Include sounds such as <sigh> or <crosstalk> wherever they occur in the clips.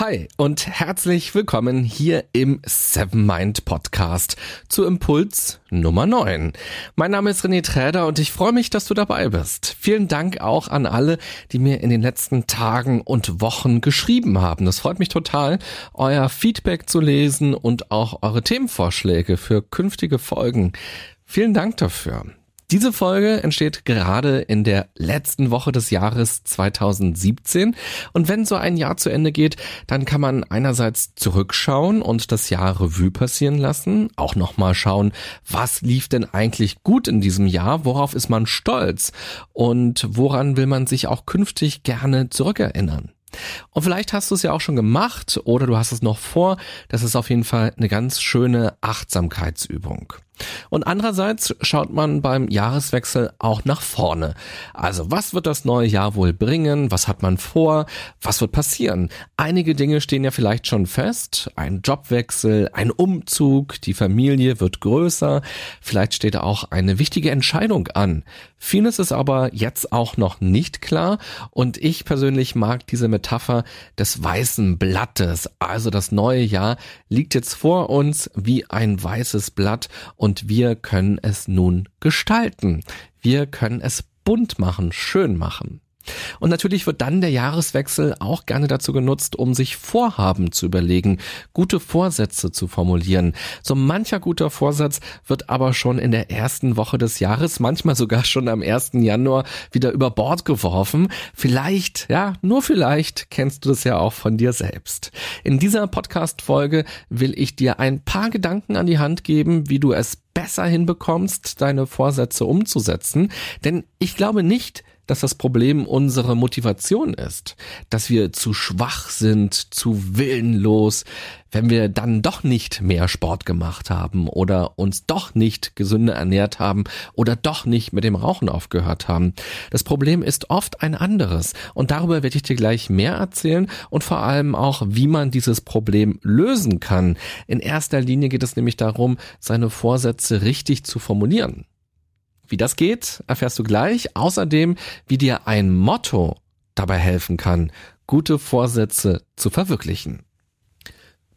Hi und herzlich willkommen hier im Seven Mind Podcast zu Impuls Nummer 9. Mein Name ist René Träder und ich freue mich, dass du dabei bist. Vielen Dank auch an alle, die mir in den letzten Tagen und Wochen geschrieben haben. Das freut mich total, euer Feedback zu lesen und auch eure Themenvorschläge für künftige Folgen. Vielen Dank dafür. Diese Folge entsteht gerade in der letzten Woche des Jahres 2017 und wenn so ein Jahr zu Ende geht, dann kann man einerseits zurückschauen und das Jahr Revue passieren lassen, auch nochmal schauen, was lief denn eigentlich gut in diesem Jahr, worauf ist man stolz und woran will man sich auch künftig gerne zurückerinnern. Und vielleicht hast du es ja auch schon gemacht oder du hast es noch vor. Das ist auf jeden Fall eine ganz schöne Achtsamkeitsübung. Und andererseits schaut man beim Jahreswechsel auch nach vorne. Also was wird das neue Jahr wohl bringen? Was hat man vor? Was wird passieren? Einige Dinge stehen ja vielleicht schon fest. Ein Jobwechsel, ein Umzug, die Familie wird größer. Vielleicht steht auch eine wichtige Entscheidung an. Vieles ist aber jetzt auch noch nicht klar und ich persönlich mag diese Metapher des weißen Blattes. Also das neue Jahr liegt jetzt vor uns wie ein weißes Blatt und wir können es nun gestalten. Wir können es bunt machen, schön machen. Und natürlich wird dann der Jahreswechsel auch gerne dazu genutzt, um sich Vorhaben zu überlegen, gute Vorsätze zu formulieren. So mancher guter Vorsatz wird aber schon in der ersten Woche des Jahres, manchmal sogar schon am 1. Januar wieder über Bord geworfen. Vielleicht, ja, nur vielleicht kennst du das ja auch von dir selbst. In dieser Podcast-Folge will ich dir ein paar Gedanken an die Hand geben, wie du es besser hinbekommst, deine Vorsätze umzusetzen. Denn ich glaube nicht, dass das Problem unsere Motivation ist, dass wir zu schwach sind, zu willenlos, wenn wir dann doch nicht mehr Sport gemacht haben oder uns doch nicht gesünder ernährt haben oder doch nicht mit dem Rauchen aufgehört haben. Das Problem ist oft ein anderes und darüber werde ich dir gleich mehr erzählen und vor allem auch, wie man dieses Problem lösen kann. In erster Linie geht es nämlich darum, seine Vorsätze richtig zu formulieren. Wie das geht, erfährst du gleich. Außerdem, wie dir ein Motto dabei helfen kann, gute Vorsätze zu verwirklichen.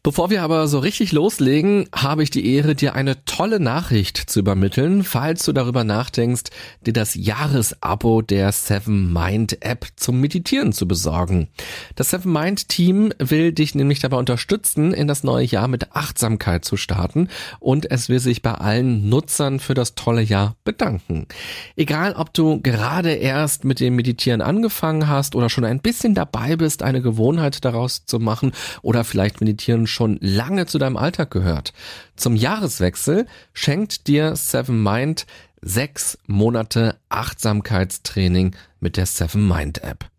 Bevor wir aber so richtig loslegen, habe ich die Ehre, dir eine tolle Nachricht zu übermitteln, falls du darüber nachdenkst, dir das Jahresabo der Seven Mind App zum Meditieren zu besorgen. Das Seven Mind Team will dich nämlich dabei unterstützen, in das neue Jahr mit Achtsamkeit zu starten und es will sich bei allen Nutzern für das tolle Jahr bedanken. Egal, ob du gerade erst mit dem Meditieren angefangen hast oder schon ein bisschen dabei bist, eine Gewohnheit daraus zu machen oder vielleicht meditieren schon lange zu deinem Alltag gehört. Zum Jahreswechsel schenkt dir Seven Mind sechs Monate Achtsamkeitstraining mit der Seven Mind App.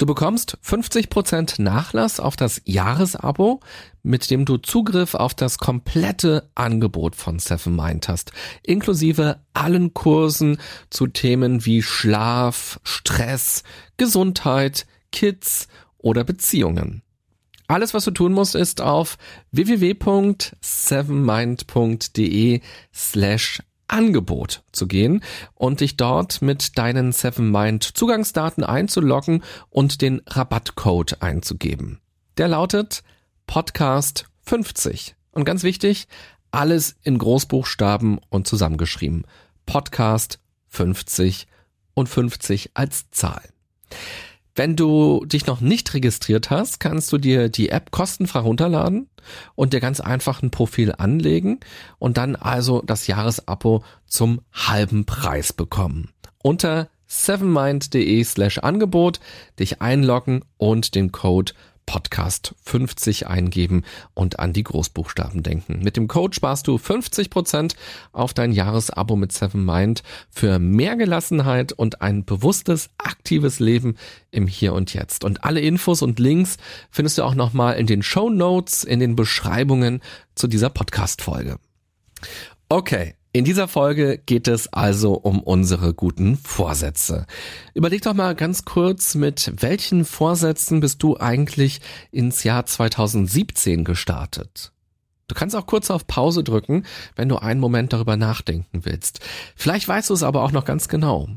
Du bekommst 50% Nachlass auf das Jahresabo, mit dem du Zugriff auf das komplette Angebot von Seven Mind hast, inklusive allen Kursen zu Themen wie Schlaf, Stress, Gesundheit, Kids oder Beziehungen. Alles, was du tun musst, ist auf www.sevenmind.de slash Angebot zu gehen und dich dort mit deinen Sevenmind Zugangsdaten einzuloggen und den Rabattcode einzugeben. Der lautet Podcast 50. Und ganz wichtig, alles in Großbuchstaben und zusammengeschrieben. Podcast 50 und 50 als Zahl. Wenn du dich noch nicht registriert hast, kannst du dir die App kostenfrei runterladen und dir ganz einfach ein Profil anlegen und dann also das Jahresabo zum halben Preis bekommen. Unter sevenmind.de slash Angebot dich einloggen und den Code Podcast 50 eingeben und an die Großbuchstaben denken. Mit dem Code sparst du 50 Prozent auf dein Jahresabo mit Seven Mind für mehr Gelassenheit und ein bewusstes, aktives Leben im Hier und Jetzt. Und alle Infos und Links findest du auch nochmal in den Show Notes, in den Beschreibungen zu dieser Podcast-Folge. Okay, in dieser Folge geht es also um unsere guten Vorsätze. Überleg doch mal ganz kurz, mit welchen Vorsätzen bist du eigentlich ins Jahr 2017 gestartet? Du kannst auch kurz auf Pause drücken, wenn du einen Moment darüber nachdenken willst. Vielleicht weißt du es aber auch noch ganz genau.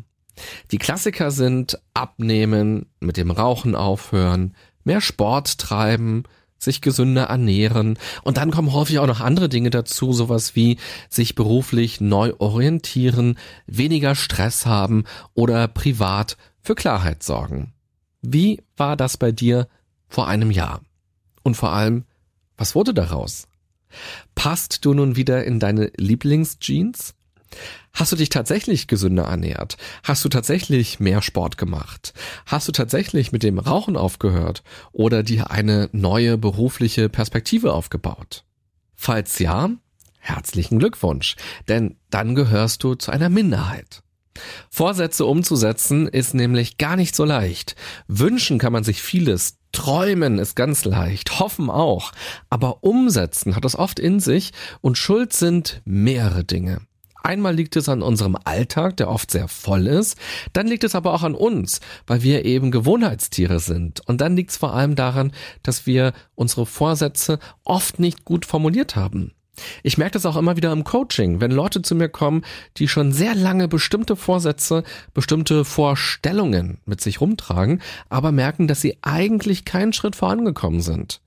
Die Klassiker sind abnehmen, mit dem Rauchen aufhören, mehr Sport treiben, sich gesünder ernähren und dann kommen häufig auch noch andere Dinge dazu, sowas wie sich beruflich neu orientieren, weniger Stress haben oder privat für Klarheit sorgen. Wie war das bei dir vor einem Jahr? Und vor allem, was wurde daraus? Passt du nun wieder in deine Lieblingsjeans? Hast du dich tatsächlich gesünder ernährt? Hast du tatsächlich mehr Sport gemacht? Hast du tatsächlich mit dem Rauchen aufgehört oder dir eine neue berufliche Perspektive aufgebaut? Falls ja, herzlichen Glückwunsch, denn dann gehörst du zu einer Minderheit. Vorsätze umzusetzen ist nämlich gar nicht so leicht. Wünschen kann man sich vieles, träumen ist ganz leicht, hoffen auch, aber umsetzen hat es oft in sich und schuld sind mehrere Dinge. Einmal liegt es an unserem Alltag, der oft sehr voll ist, dann liegt es aber auch an uns, weil wir eben Gewohnheitstiere sind. Und dann liegt es vor allem daran, dass wir unsere Vorsätze oft nicht gut formuliert haben. Ich merke das auch immer wieder im Coaching, wenn Leute zu mir kommen, die schon sehr lange bestimmte Vorsätze, bestimmte Vorstellungen mit sich rumtragen, aber merken, dass sie eigentlich keinen Schritt vorangekommen sind.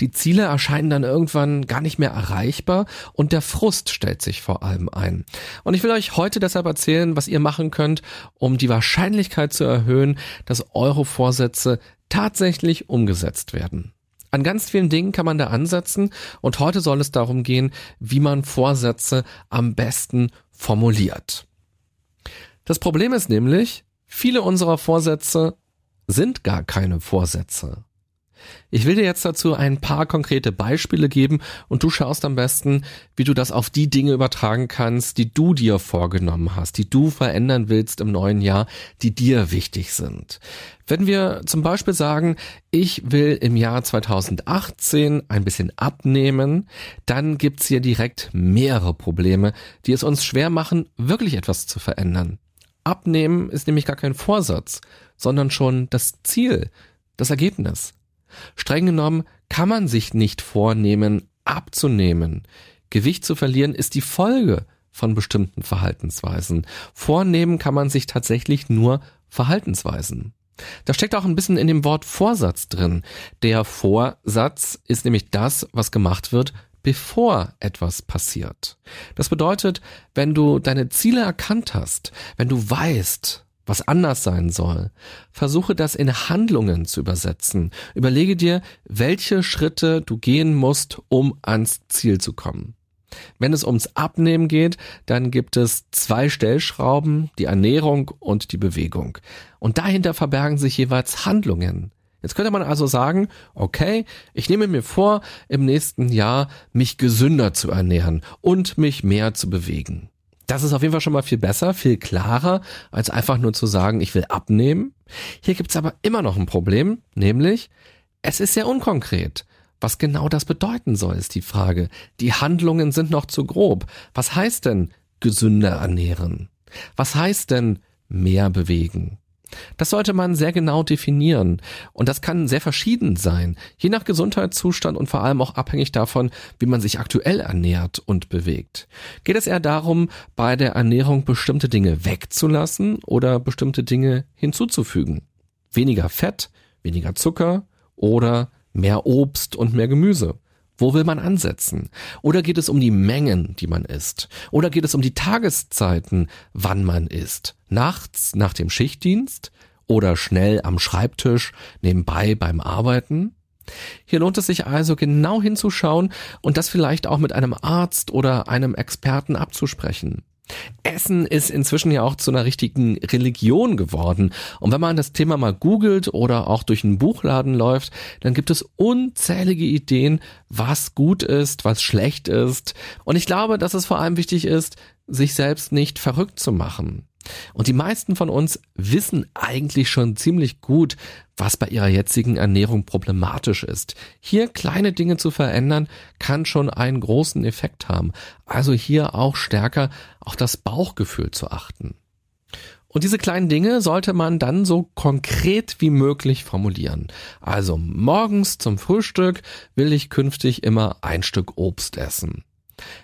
Die Ziele erscheinen dann irgendwann gar nicht mehr erreichbar und der Frust stellt sich vor allem ein. Und ich will euch heute deshalb erzählen, was ihr machen könnt, um die Wahrscheinlichkeit zu erhöhen, dass eure Vorsätze tatsächlich umgesetzt werden. An ganz vielen Dingen kann man da ansetzen und heute soll es darum gehen, wie man Vorsätze am besten formuliert. Das Problem ist nämlich, viele unserer Vorsätze sind gar keine Vorsätze. Ich will dir jetzt dazu ein paar konkrete Beispiele geben und du schaust am besten, wie du das auf die Dinge übertragen kannst, die du dir vorgenommen hast, die du verändern willst im neuen Jahr, die dir wichtig sind. Wenn wir zum Beispiel sagen, ich will im Jahr 2018 ein bisschen abnehmen, dann gibt's hier direkt mehrere Probleme, die es uns schwer machen, wirklich etwas zu verändern. Abnehmen ist nämlich gar kein Vorsatz, sondern schon das Ziel, das Ergebnis. Streng genommen kann man sich nicht vornehmen, abzunehmen. Gewicht zu verlieren ist die Folge von bestimmten Verhaltensweisen. Vornehmen kann man sich tatsächlich nur Verhaltensweisen. Da steckt auch ein bisschen in dem Wort Vorsatz drin. Der Vorsatz ist nämlich das, was gemacht wird, bevor etwas passiert. Das bedeutet, wenn du deine Ziele erkannt hast, wenn du weißt, was anders sein soll. Versuche das in Handlungen zu übersetzen. Überlege dir, welche Schritte du gehen musst, um ans Ziel zu kommen. Wenn es ums Abnehmen geht, dann gibt es zwei Stellschrauben, die Ernährung und die Bewegung. Und dahinter verbergen sich jeweils Handlungen. Jetzt könnte man also sagen, okay, ich nehme mir vor, im nächsten Jahr mich gesünder zu ernähren und mich mehr zu bewegen. Das ist auf jeden Fall schon mal viel besser, viel klarer, als einfach nur zu sagen, ich will abnehmen. Hier gibt's aber immer noch ein Problem, nämlich es ist sehr unkonkret. Was genau das bedeuten soll, ist die Frage. Die Handlungen sind noch zu grob. Was heißt denn gesünder ernähren? Was heißt denn mehr bewegen? Das sollte man sehr genau definieren. Und das kann sehr verschieden sein, je nach Gesundheitszustand und vor allem auch abhängig davon, wie man sich aktuell ernährt und bewegt. Geht es eher darum, bei der Ernährung bestimmte Dinge wegzulassen oder bestimmte Dinge hinzuzufügen? Weniger Fett, weniger Zucker oder mehr Obst und mehr Gemüse? Wo will man ansetzen? Oder geht es um die Mengen, die man isst? Oder geht es um die Tageszeiten, wann man isst? Nachts nach dem Schichtdienst? Oder schnell am Schreibtisch nebenbei beim Arbeiten? Hier lohnt es sich also genau hinzuschauen und das vielleicht auch mit einem Arzt oder einem Experten abzusprechen. Essen ist inzwischen ja auch zu einer richtigen Religion geworden. Und wenn man das Thema mal googelt oder auch durch einen Buchladen läuft, dann gibt es unzählige Ideen, was gut ist, was schlecht ist. Und ich glaube, dass es vor allem wichtig ist, sich selbst nicht verrückt zu machen. Und die meisten von uns wissen eigentlich schon ziemlich gut, was bei ihrer jetzigen Ernährung problematisch ist. Hier kleine Dinge zu verändern, kann schon einen großen Effekt haben. Also hier auch stärker auf das Bauchgefühl zu achten. Und diese kleinen Dinge sollte man dann so konkret wie möglich formulieren. Also morgens zum Frühstück will ich künftig immer ein Stück Obst essen.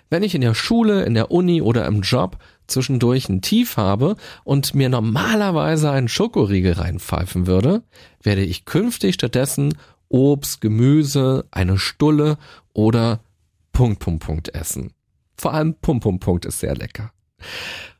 Wenn ich in der Schule, in der Uni oder im Job zwischendurch ein Tief habe und mir normalerweise einen Schokoriegel reinpfeifen würde, werde ich künftig stattdessen Obst, Gemüse, eine Stulle oder Punkt, Punkt, Punkt essen. Vor allem Punkt, Punkt, Punkt ist sehr lecker.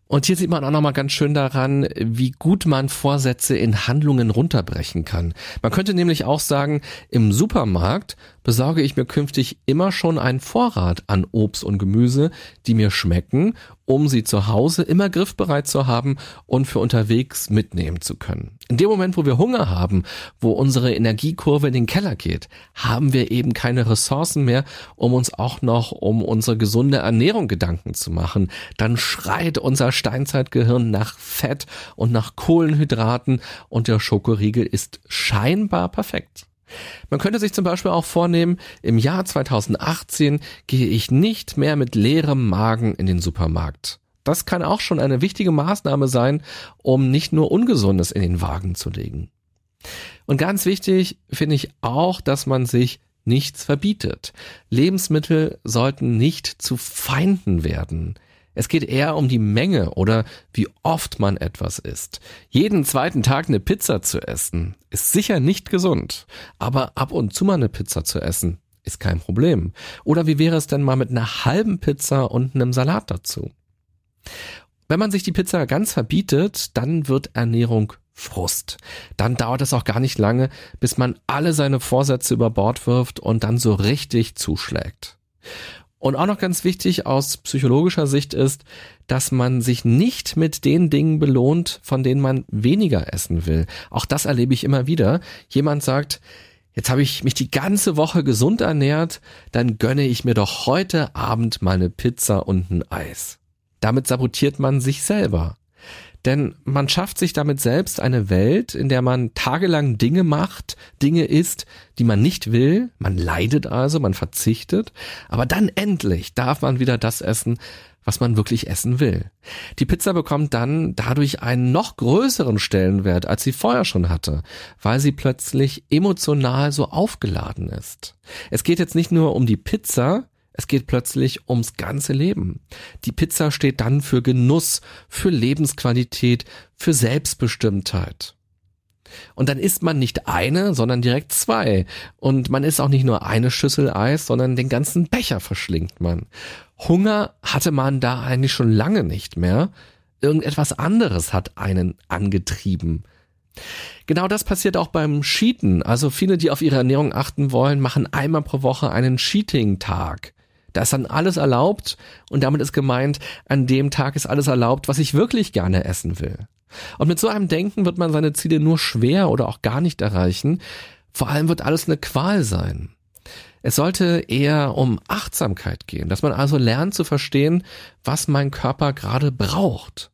Und hier sieht man auch nochmal ganz schön daran, wie gut man Vorsätze in Handlungen runterbrechen kann. Man könnte nämlich auch sagen, im Supermarkt besorge ich mir künftig immer schon einen Vorrat an Obst und Gemüse, die mir schmecken, um sie zu Hause immer griffbereit zu haben und für unterwegs mitnehmen zu können. In dem Moment, wo wir Hunger haben, wo unsere Energiekurve in den Keller geht, haben wir eben keine Ressourcen mehr, um uns auch noch um unsere gesunde Ernährung Gedanken zu machen. Dann schreit unser Steinzeitgehirn nach Fett und nach Kohlenhydraten und der Schokoriegel ist scheinbar perfekt. Man könnte sich zum Beispiel auch vornehmen, im Jahr 2018 gehe ich nicht mehr mit leerem Magen in den Supermarkt. Das kann auch schon eine wichtige Maßnahme sein, um nicht nur Ungesundes in den Wagen zu legen. Und ganz wichtig finde ich auch, dass man sich nichts verbietet. Lebensmittel sollten nicht zu Feinden werden. Es geht eher um die Menge oder wie oft man etwas isst. Jeden zweiten Tag eine Pizza zu essen ist sicher nicht gesund, aber ab und zu mal eine Pizza zu essen ist kein Problem. Oder wie wäre es denn mal mit einer halben Pizza und einem Salat dazu? Wenn man sich die Pizza ganz verbietet, dann wird Ernährung Frust. Dann dauert es auch gar nicht lange, bis man alle seine Vorsätze über Bord wirft und dann so richtig zuschlägt. Und auch noch ganz wichtig aus psychologischer Sicht ist, dass man sich nicht mit den Dingen belohnt, von denen man weniger essen will. Auch das erlebe ich immer wieder. Jemand sagt, jetzt habe ich mich die ganze Woche gesund ernährt, dann gönne ich mir doch heute Abend mal eine Pizza und ein Eis. Damit sabotiert man sich selber. Denn man schafft sich damit selbst eine Welt, in der man tagelang Dinge macht, Dinge isst, die man nicht will. Man leidet also, man verzichtet. Aber dann endlich darf man wieder das essen, was man wirklich essen will. Die Pizza bekommt dann dadurch einen noch größeren Stellenwert, als sie vorher schon hatte, weil sie plötzlich emotional so aufgeladen ist. Es geht jetzt nicht nur um die Pizza, es geht plötzlich ums ganze Leben. Die Pizza steht dann für Genuss, für Lebensqualität, für Selbstbestimmtheit. Und dann isst man nicht eine, sondern direkt zwei. Und man isst auch nicht nur eine Schüssel Eis, sondern den ganzen Becher verschlingt man. Hunger hatte man da eigentlich schon lange nicht mehr. Irgendetwas anderes hat einen angetrieben. Genau das passiert auch beim Cheaten. Also viele, die auf ihre Ernährung achten wollen, machen einmal pro Woche einen Cheating-Tag. Da ist dann alles erlaubt und damit ist gemeint, an dem Tag ist alles erlaubt, was ich wirklich gerne essen will. Und mit so einem Denken wird man seine Ziele nur schwer oder auch gar nicht erreichen. Vor allem wird alles eine Qual sein. Es sollte eher um Achtsamkeit gehen, dass man also lernt zu verstehen, was mein Körper gerade braucht.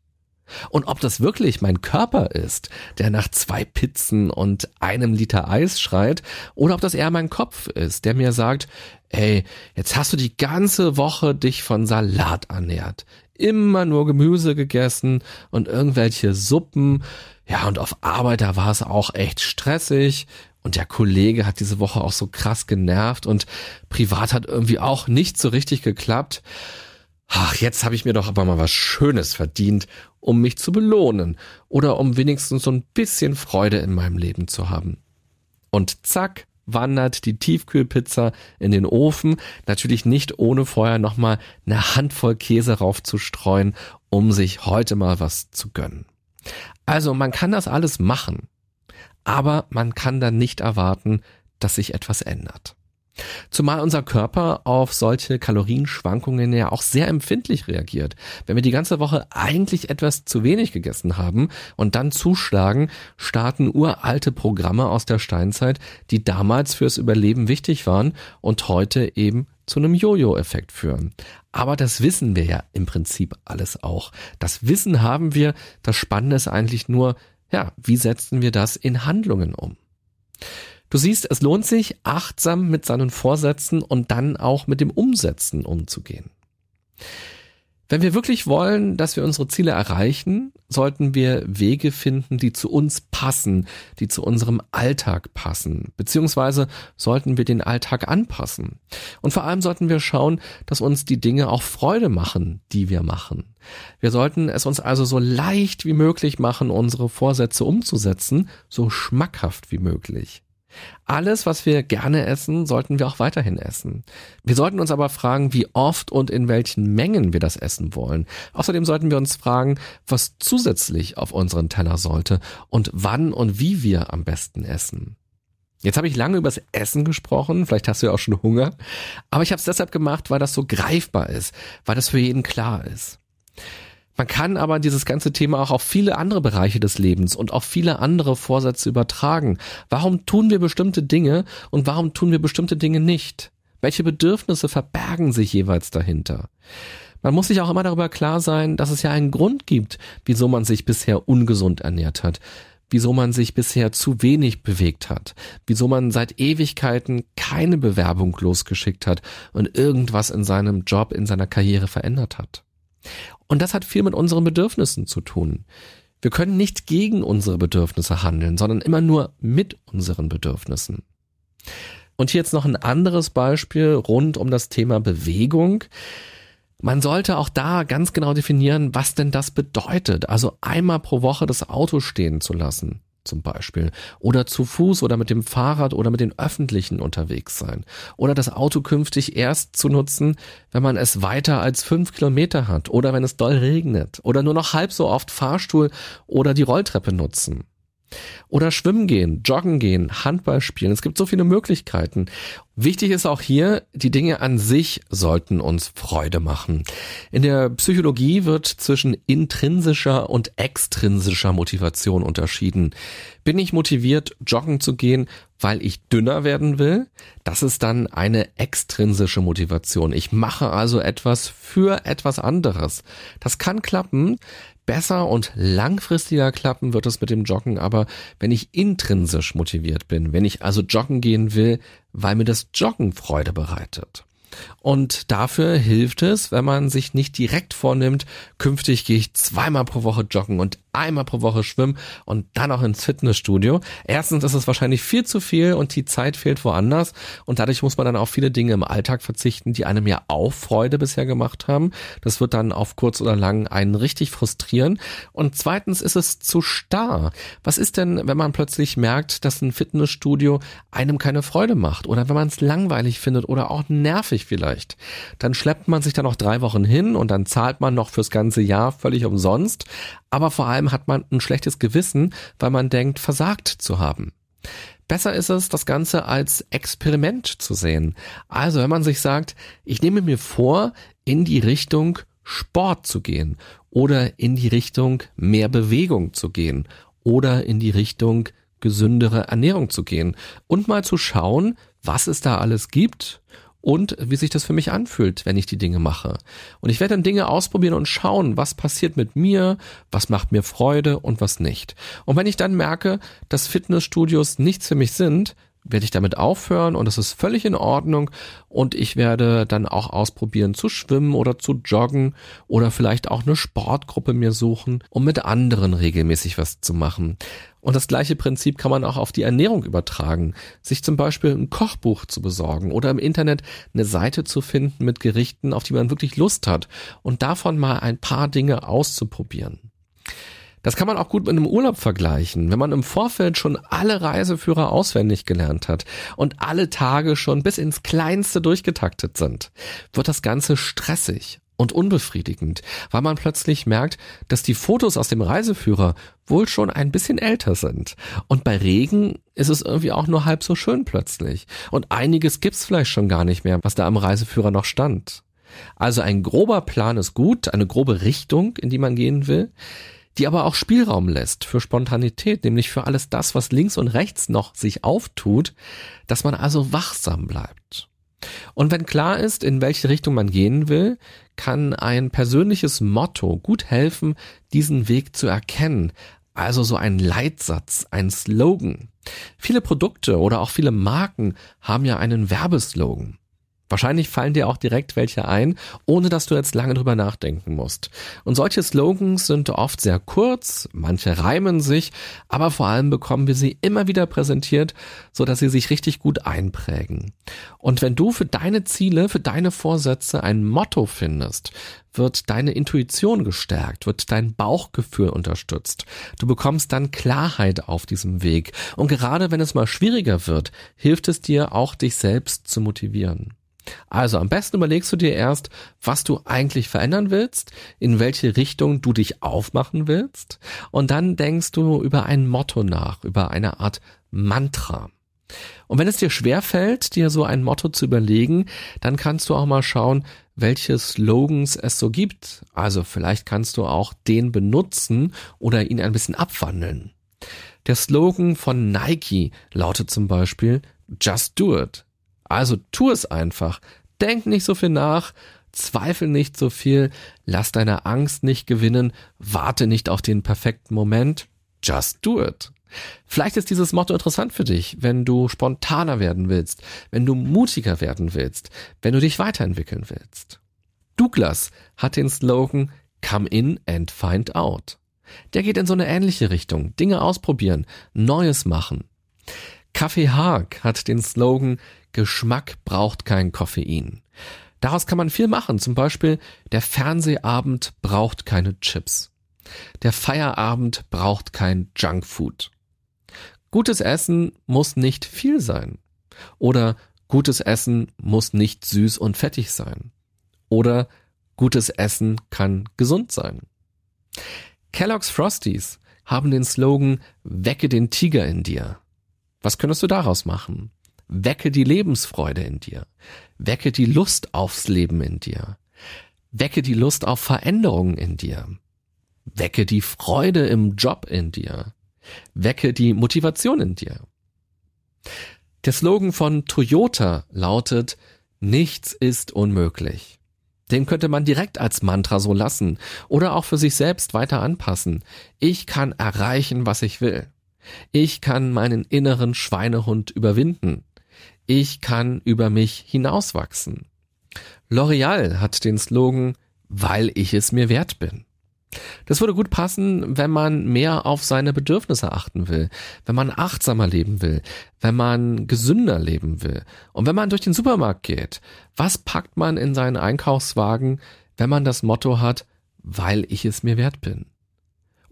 Und ob das wirklich mein Körper ist, der nach zwei Pizzen und einem Liter Eis schreit, oder ob das eher mein Kopf ist, der mir sagt, ey, jetzt hast du die ganze Woche dich von Salat ernährt. Immer nur Gemüse gegessen und irgendwelche Suppen. Ja, und auf Arbeit, da war es auch echt stressig. Und der Kollege hat diese Woche auch so krass genervt und privat hat irgendwie auch nicht so richtig geklappt ach, jetzt habe ich mir doch aber mal was Schönes verdient, um mich zu belohnen oder um wenigstens so ein bisschen Freude in meinem Leben zu haben. Und zack, wandert die Tiefkühlpizza in den Ofen, natürlich nicht ohne vorher nochmal eine Handvoll Käse raufzustreuen, um sich heute mal was zu gönnen. Also man kann das alles machen, aber man kann dann nicht erwarten, dass sich etwas ändert. Zumal unser Körper auf solche Kalorienschwankungen ja auch sehr empfindlich reagiert. Wenn wir die ganze Woche eigentlich etwas zu wenig gegessen haben und dann zuschlagen, starten uralte Programme aus der Steinzeit, die damals fürs Überleben wichtig waren und heute eben zu einem Jojo-Effekt führen. Aber das wissen wir ja im Prinzip alles auch. Das Wissen haben wir. Das Spannende ist eigentlich nur, ja, wie setzen wir das in Handlungen um? Du siehst, es lohnt sich, achtsam mit seinen Vorsätzen und dann auch mit dem Umsetzen umzugehen. Wenn wir wirklich wollen, dass wir unsere Ziele erreichen, sollten wir Wege finden, die zu uns passen, die zu unserem Alltag passen, beziehungsweise sollten wir den Alltag anpassen. Und vor allem sollten wir schauen, dass uns die Dinge auch Freude machen, die wir machen. Wir sollten es uns also so leicht wie möglich machen, unsere Vorsätze umzusetzen, so schmackhaft wie möglich. Alles, was wir gerne essen, sollten wir auch weiterhin essen. Wir sollten uns aber fragen, wie oft und in welchen Mengen wir das essen wollen. Außerdem sollten wir uns fragen, was zusätzlich auf unseren Teller sollte und wann und wie wir am besten essen. Jetzt habe ich lange übers Essen gesprochen, vielleicht hast du ja auch schon Hunger, aber ich habe es deshalb gemacht, weil das so greifbar ist, weil das für jeden klar ist. Man kann aber dieses ganze Thema auch auf viele andere Bereiche des Lebens und auf viele andere Vorsätze übertragen. Warum tun wir bestimmte Dinge und warum tun wir bestimmte Dinge nicht? Welche Bedürfnisse verbergen sich jeweils dahinter? Man muss sich auch immer darüber klar sein, dass es ja einen Grund gibt, wieso man sich bisher ungesund ernährt hat, wieso man sich bisher zu wenig bewegt hat, wieso man seit Ewigkeiten keine Bewerbung losgeschickt hat und irgendwas in seinem Job, in seiner Karriere verändert hat. Und das hat viel mit unseren Bedürfnissen zu tun. Wir können nicht gegen unsere Bedürfnisse handeln, sondern immer nur mit unseren Bedürfnissen. Und hier jetzt noch ein anderes Beispiel rund um das Thema Bewegung. Man sollte auch da ganz genau definieren, was denn das bedeutet. Also einmal pro Woche das Auto stehen zu lassen zum Beispiel. Oder zu Fuß oder mit dem Fahrrad oder mit den Öffentlichen unterwegs sein. Oder das Auto künftig erst zu nutzen, wenn man es weiter als fünf Kilometer hat. Oder wenn es doll regnet. Oder nur noch halb so oft Fahrstuhl oder die Rolltreppe nutzen. Oder schwimmen gehen, joggen gehen, Handball spielen. Es gibt so viele Möglichkeiten. Wichtig ist auch hier, die Dinge an sich sollten uns Freude machen. In der Psychologie wird zwischen intrinsischer und extrinsischer Motivation unterschieden. Bin ich motiviert, joggen zu gehen, weil ich dünner werden will? Das ist dann eine extrinsische Motivation. Ich mache also etwas für etwas anderes. Das kann klappen, besser und langfristiger klappen wird es mit dem Joggen aber, wenn ich intrinsisch motiviert bin, wenn ich also joggen gehen will, weil mir das Joggen Freude bereitet. Und dafür hilft es, wenn man sich nicht direkt vornimmt, künftig gehe ich zweimal pro Woche joggen und einmal pro Woche schwimmen und dann auch ins Fitnessstudio. Erstens ist es wahrscheinlich viel zu viel und die Zeit fehlt woanders und dadurch muss man dann auf viele Dinge im Alltag verzichten, die einem ja auch Freude bisher gemacht haben. Das wird dann auf kurz oder lang einen richtig frustrieren. Und zweitens ist es zu starr. Was ist denn, wenn man plötzlich merkt, dass ein Fitnessstudio einem keine Freude macht oder wenn man es langweilig findet oder auch nervig vielleicht? Dann schleppt man sich da noch drei Wochen hin und dann zahlt man noch fürs ganze Jahr völlig umsonst aber vor allem hat man ein schlechtes Gewissen, weil man denkt, versagt zu haben. Besser ist es, das Ganze als Experiment zu sehen. Also, wenn man sich sagt, ich nehme mir vor, in die Richtung Sport zu gehen oder in die Richtung mehr Bewegung zu gehen oder in die Richtung gesündere Ernährung zu gehen und mal zu schauen, was es da alles gibt und wie sich das für mich anfühlt, wenn ich die Dinge mache. Und ich werde dann Dinge ausprobieren und schauen, was passiert mit mir, was macht mir Freude und was nicht. Und wenn ich dann merke, dass Fitnessstudios nichts für mich sind, werde ich damit aufhören und es ist völlig in Ordnung und ich werde dann auch ausprobieren zu schwimmen oder zu joggen oder vielleicht auch eine Sportgruppe mir suchen, um mit anderen regelmäßig was zu machen. Und das gleiche Prinzip kann man auch auf die Ernährung übertragen. Sich zum Beispiel ein Kochbuch zu besorgen oder im Internet eine Seite zu finden mit Gerichten, auf die man wirklich Lust hat und davon mal ein paar Dinge auszuprobieren. Das kann man auch gut mit einem Urlaub vergleichen. Wenn man im Vorfeld schon alle Reiseführer auswendig gelernt hat und alle Tage schon bis ins Kleinste durchgetaktet sind, wird das Ganze stressig und unbefriedigend, weil man plötzlich merkt, dass die Fotos aus dem Reiseführer wohl schon ein bisschen älter sind. Und bei Regen ist es irgendwie auch nur halb so schön plötzlich. Und einiges gibt's vielleicht schon gar nicht mehr, was da am Reiseführer noch stand. Also ein grober Plan ist gut, eine grobe Richtung, in die man gehen will die aber auch Spielraum lässt für Spontanität, nämlich für alles das, was links und rechts noch sich auftut, dass man also wachsam bleibt. Und wenn klar ist, in welche Richtung man gehen will, kann ein persönliches Motto gut helfen, diesen Weg zu erkennen. Also so ein Leitsatz, ein Slogan. Viele Produkte oder auch viele Marken haben ja einen Werbeslogan. Wahrscheinlich fallen dir auch direkt welche ein, ohne dass du jetzt lange drüber nachdenken musst. Und solche Slogans sind oft sehr kurz, manche reimen sich, aber vor allem bekommen wir sie immer wieder präsentiert, so dass sie sich richtig gut einprägen. Und wenn du für deine Ziele, für deine Vorsätze ein Motto findest, wird deine Intuition gestärkt, wird dein Bauchgefühl unterstützt. Du bekommst dann Klarheit auf diesem Weg. Und gerade wenn es mal schwieriger wird, hilft es dir auch, dich selbst zu motivieren. Also am besten überlegst du dir erst, was du eigentlich verändern willst, in welche Richtung du dich aufmachen willst, und dann denkst du über ein Motto nach, über eine Art Mantra. Und wenn es dir schwerfällt, dir so ein Motto zu überlegen, dann kannst du auch mal schauen, welche Slogans es so gibt. Also vielleicht kannst du auch den benutzen oder ihn ein bisschen abwandeln. Der Slogan von Nike lautet zum Beispiel Just Do It. Also tu es einfach. Denk nicht so viel nach, zweifel nicht so viel, lass deine Angst nicht gewinnen, warte nicht auf den perfekten Moment. Just do it. Vielleicht ist dieses Motto interessant für dich, wenn du spontaner werden willst, wenn du mutiger werden willst, wenn du dich weiterentwickeln willst. Douglas hat den Slogan Come in and find out. Der geht in so eine ähnliche Richtung. Dinge ausprobieren, Neues machen. Kaffee Haag hat den Slogan Geschmack braucht kein Koffein. Daraus kann man viel machen. Zum Beispiel, der Fernsehabend braucht keine Chips. Der Feierabend braucht kein Junkfood. Gutes Essen muss nicht viel sein. Oder gutes Essen muss nicht süß und fettig sein. Oder gutes Essen kann gesund sein. Kellogg's Frosties haben den Slogan Wecke den Tiger in dir. Was könntest du daraus machen? Wecke die Lebensfreude in dir. Wecke die Lust aufs Leben in dir. Wecke die Lust auf Veränderungen in dir. Wecke die Freude im Job in dir. Wecke die Motivation in dir. Der Slogan von Toyota lautet, nichts ist unmöglich. Den könnte man direkt als Mantra so lassen oder auch für sich selbst weiter anpassen. Ich kann erreichen, was ich will. Ich kann meinen inneren Schweinehund überwinden. Ich kann über mich hinauswachsen. L'Oreal hat den Slogan, weil ich es mir wert bin. Das würde gut passen, wenn man mehr auf seine Bedürfnisse achten will, wenn man achtsamer leben will, wenn man gesünder leben will und wenn man durch den Supermarkt geht. Was packt man in seinen Einkaufswagen, wenn man das Motto hat, weil ich es mir wert bin?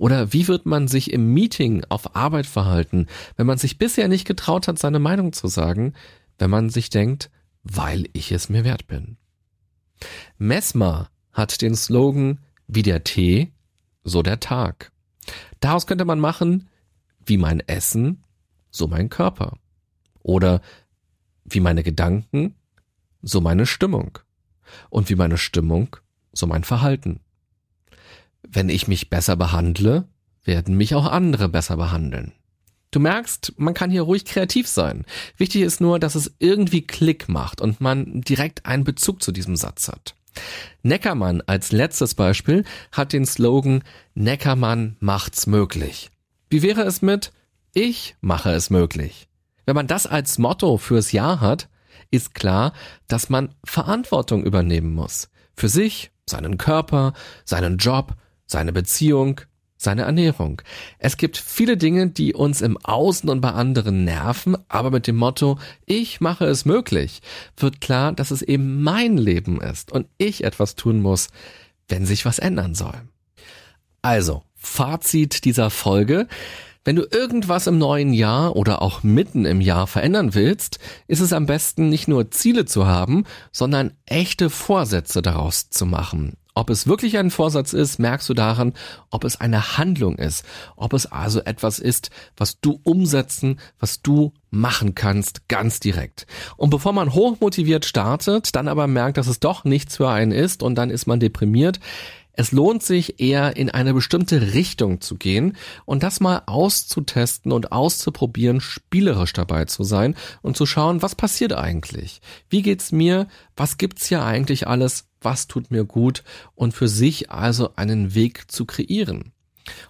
Oder wie wird man sich im Meeting auf Arbeit verhalten, wenn man sich bisher nicht getraut hat, seine Meinung zu sagen, wenn man sich denkt, weil ich es mir wert bin. Mesmer hat den Slogan, wie der Tee, so der Tag. Daraus könnte man machen, wie mein Essen, so mein Körper. Oder wie meine Gedanken, so meine Stimmung. Und wie meine Stimmung, so mein Verhalten. Wenn ich mich besser behandle, werden mich auch andere besser behandeln. Du merkst, man kann hier ruhig kreativ sein. Wichtig ist nur, dass es irgendwie Klick macht und man direkt einen Bezug zu diesem Satz hat. Neckermann als letztes Beispiel hat den Slogan Neckermann macht's möglich. Wie wäre es mit Ich mache es möglich? Wenn man das als Motto fürs Jahr hat, ist klar, dass man Verantwortung übernehmen muss. Für sich, seinen Körper, seinen Job, seine Beziehung, seine Ernährung. Es gibt viele Dinge, die uns im Außen und bei anderen nerven, aber mit dem Motto, ich mache es möglich, wird klar, dass es eben mein Leben ist und ich etwas tun muss, wenn sich was ändern soll. Also, Fazit dieser Folge. Wenn du irgendwas im neuen Jahr oder auch mitten im Jahr verändern willst, ist es am besten nicht nur Ziele zu haben, sondern echte Vorsätze daraus zu machen. Ob es wirklich ein Vorsatz ist, merkst du daran, ob es eine Handlung ist, ob es also etwas ist, was du umsetzen, was du machen kannst, ganz direkt. Und bevor man hochmotiviert startet, dann aber merkt, dass es doch nichts für einen ist und dann ist man deprimiert, es lohnt sich eher in eine bestimmte Richtung zu gehen und das mal auszutesten und auszuprobieren, spielerisch dabei zu sein und zu schauen, was passiert eigentlich? Wie geht's mir? Was gibt's hier eigentlich alles? Was tut mir gut? Und für sich also einen Weg zu kreieren.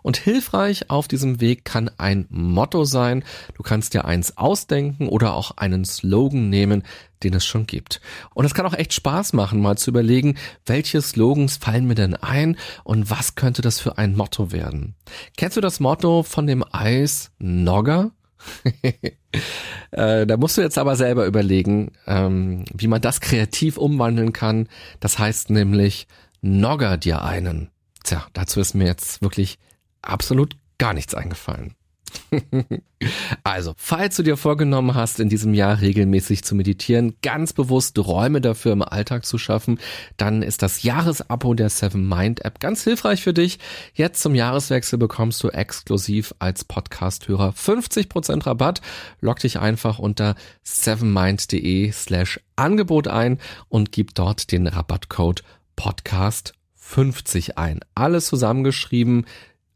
Und hilfreich auf diesem Weg kann ein Motto sein. Du kannst dir eins ausdenken oder auch einen Slogan nehmen, den es schon gibt. Und es kann auch echt Spaß machen, mal zu überlegen, welche Slogans fallen mir denn ein und was könnte das für ein Motto werden. Kennst du das Motto von dem Eis Nogger? <laughs> äh, da musst du jetzt aber selber überlegen, ähm, wie man das kreativ umwandeln kann. Das heißt nämlich, Nogger dir einen. Tja, dazu ist mir jetzt wirklich absolut gar nichts eingefallen. <laughs> also, falls du dir vorgenommen hast, in diesem Jahr regelmäßig zu meditieren, ganz bewusst Räume dafür im Alltag zu schaffen, dann ist das Jahresabo der Seven Mind App ganz hilfreich für dich. Jetzt zum Jahreswechsel bekommst du exklusiv als Podcast-Hörer 50% Rabatt. Log dich einfach unter sevenmind.de slash Angebot ein und gib dort den Rabattcode Podcast 50 ein. Alles zusammengeschrieben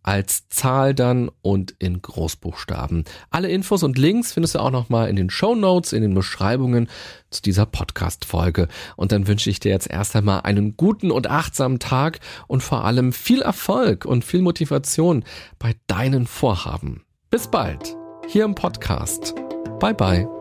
als Zahl dann und in Großbuchstaben. Alle Infos und Links findest du auch nochmal in den Show in den Beschreibungen zu dieser Podcast-Folge. Und dann wünsche ich dir jetzt erst einmal einen guten und achtsamen Tag und vor allem viel Erfolg und viel Motivation bei deinen Vorhaben. Bis bald, hier im Podcast. Bye bye.